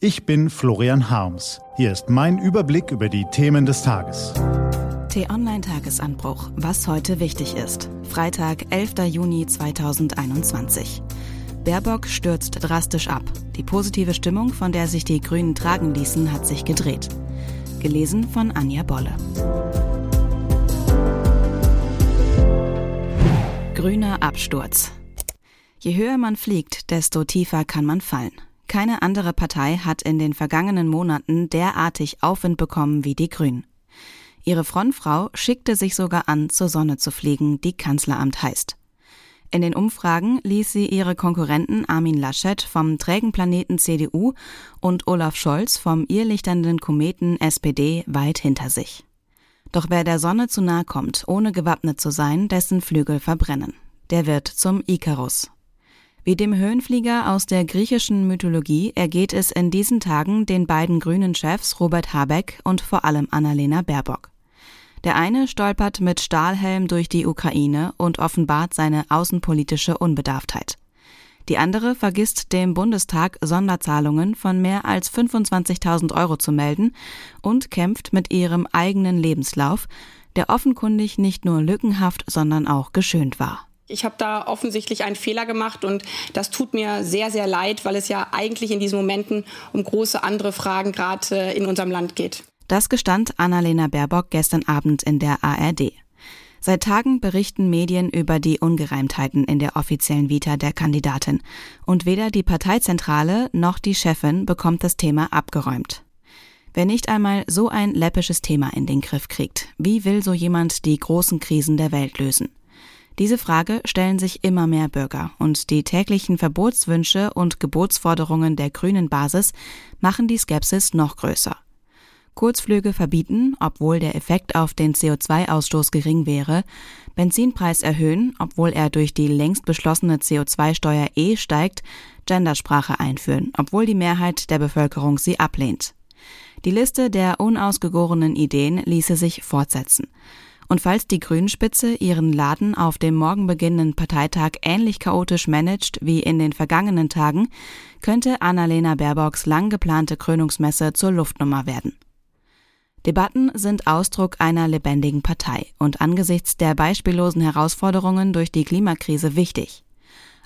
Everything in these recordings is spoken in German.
Ich bin Florian Harms. Hier ist mein Überblick über die Themen des Tages. T-Online-Tagesanbruch. Was heute wichtig ist. Freitag, 11. Juni 2021. Baerbock stürzt drastisch ab. Die positive Stimmung, von der sich die Grünen tragen ließen, hat sich gedreht. Gelesen von Anja Bolle. Grüner Absturz. Je höher man fliegt, desto tiefer kann man fallen. Keine andere Partei hat in den vergangenen Monaten derartig Aufwind bekommen wie die Grünen. Ihre Frontfrau schickte sich sogar an, zur Sonne zu fliegen, die Kanzleramt heißt. In den Umfragen ließ sie ihre Konkurrenten Armin Laschet vom trägen Planeten CDU und Olaf Scholz vom irrlichternden Kometen SPD weit hinter sich. Doch wer der Sonne zu nahe kommt, ohne gewappnet zu sein, dessen Flügel verbrennen. Der wird zum Ikarus. Wie dem Höhenflieger aus der griechischen Mythologie ergeht es in diesen Tagen den beiden grünen Chefs Robert Habeck und vor allem Annalena Baerbock. Der eine stolpert mit Stahlhelm durch die Ukraine und offenbart seine außenpolitische Unbedarftheit. Die andere vergisst dem Bundestag Sonderzahlungen von mehr als 25.000 Euro zu melden und kämpft mit ihrem eigenen Lebenslauf, der offenkundig nicht nur lückenhaft, sondern auch geschönt war. Ich habe da offensichtlich einen Fehler gemacht und das tut mir sehr, sehr leid, weil es ja eigentlich in diesen Momenten um große andere Fragen gerade äh, in unserem Land geht. Das gestand Annalena Baerbock gestern Abend in der ARD. Seit Tagen berichten Medien über die Ungereimtheiten in der offiziellen Vita der Kandidatin. Und weder die Parteizentrale noch die Chefin bekommt das Thema abgeräumt. Wer nicht einmal so ein läppisches Thema in den Griff kriegt, wie will so jemand die großen Krisen der Welt lösen? Diese Frage stellen sich immer mehr Bürger und die täglichen Verbotswünsche und Gebotsforderungen der grünen Basis machen die Skepsis noch größer. Kurzflüge verbieten, obwohl der Effekt auf den CO2-Ausstoß gering wäre, Benzinpreis erhöhen, obwohl er durch die längst beschlossene CO2-Steuer eh steigt, Gendersprache einführen, obwohl die Mehrheit der Bevölkerung sie ablehnt. Die Liste der unausgegorenen Ideen ließe sich fortsetzen. Und falls die Grünspitze ihren Laden auf dem morgen beginnenden Parteitag ähnlich chaotisch managt wie in den vergangenen Tagen, könnte Annalena Baerbocks lang geplante Krönungsmesse zur Luftnummer werden. Debatten sind Ausdruck einer lebendigen Partei und angesichts der beispiellosen Herausforderungen durch die Klimakrise wichtig.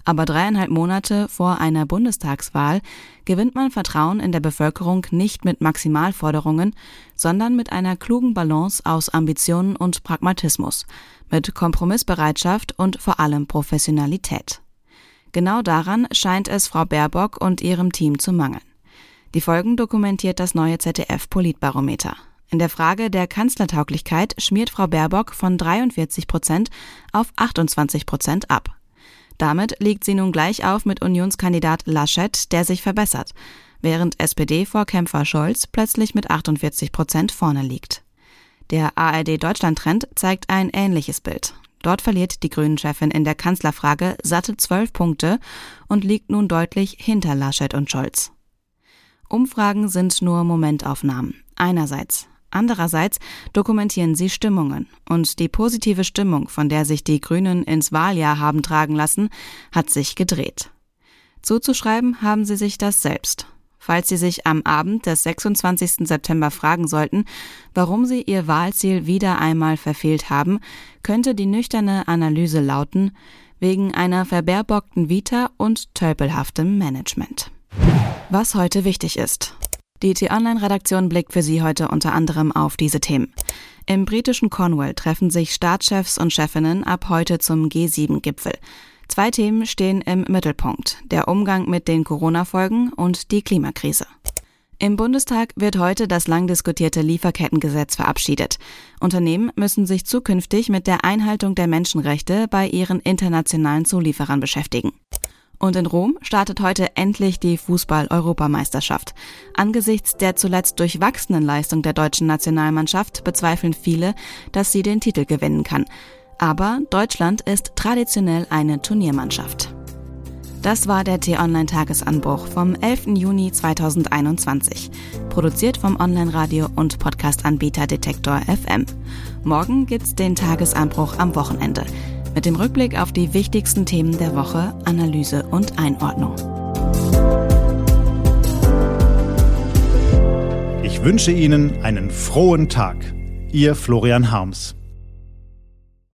Aber dreieinhalb Monate vor einer Bundestagswahl gewinnt man Vertrauen in der Bevölkerung nicht mit Maximalforderungen, sondern mit einer klugen Balance aus Ambitionen und Pragmatismus, mit Kompromissbereitschaft und vor allem Professionalität. Genau daran scheint es Frau Baerbock und ihrem Team zu mangeln. Die Folgen dokumentiert das neue ZDF Politbarometer. In der Frage der Kanzlertauglichkeit schmiert Frau Baerbock von 43 Prozent auf 28 Prozent ab. Damit liegt sie nun gleich auf mit Unionskandidat Laschet, der sich verbessert, während SPD-Vorkämpfer Scholz plötzlich mit 48 Prozent vorne liegt. Der ARD-Deutschland-Trend zeigt ein ähnliches Bild. Dort verliert die Grünen-Chefin in der Kanzlerfrage satte zwölf Punkte und liegt nun deutlich hinter Laschet und Scholz. Umfragen sind nur Momentaufnahmen. Einerseits. Andererseits dokumentieren sie Stimmungen. Und die positive Stimmung, von der sich die Grünen ins Wahljahr haben tragen lassen, hat sich gedreht. Zuzuschreiben haben sie sich das selbst. Falls Sie sich am Abend des 26. September fragen sollten, warum Sie Ihr Wahlziel wieder einmal verfehlt haben, könnte die nüchterne Analyse lauten, wegen einer verbaerbockten Vita und tölpelhaftem Management. Was heute wichtig ist. Die T-Online-Redaktion blickt für Sie heute unter anderem auf diese Themen. Im britischen Cornwall treffen sich Staatschefs und Chefinnen ab heute zum G7-Gipfel. Zwei Themen stehen im Mittelpunkt, der Umgang mit den Corona-Folgen und die Klimakrise. Im Bundestag wird heute das lang diskutierte Lieferkettengesetz verabschiedet. Unternehmen müssen sich zukünftig mit der Einhaltung der Menschenrechte bei ihren internationalen Zulieferern beschäftigen. Und in Rom startet heute endlich die Fußball-Europameisterschaft. Angesichts der zuletzt durchwachsenen Leistung der deutschen Nationalmannschaft bezweifeln viele, dass sie den Titel gewinnen kann. Aber Deutschland ist traditionell eine Turniermannschaft. Das war der T-Online-Tagesanbruch vom 11. Juni 2021. Produziert vom Online-Radio- und Podcast-Anbieter Detektor FM. Morgen gibt's den Tagesanbruch am Wochenende mit dem Rückblick auf die wichtigsten Themen der Woche, Analyse und Einordnung. Ich wünsche Ihnen einen frohen Tag. Ihr Florian Harms.